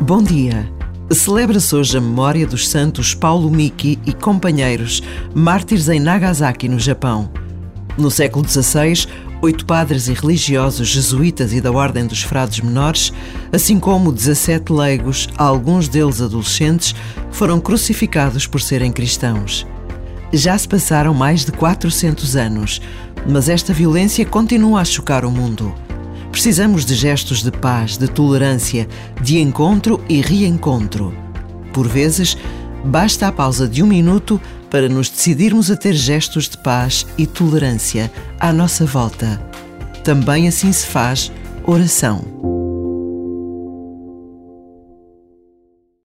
Bom dia. Celebra-se hoje a memória dos santos Paulo Miki e companheiros, mártires em Nagasaki, no Japão. No século XVI, oito padres e religiosos jesuítas e da Ordem dos Frades Menores, assim como 17 leigos, alguns deles adolescentes, foram crucificados por serem cristãos. Já se passaram mais de 400 anos, mas esta violência continua a chocar o mundo. Precisamos de gestos de paz, de tolerância, de encontro e reencontro. Por vezes, basta a pausa de um minuto para nos decidirmos a ter gestos de paz e tolerância à nossa volta. Também assim se faz oração.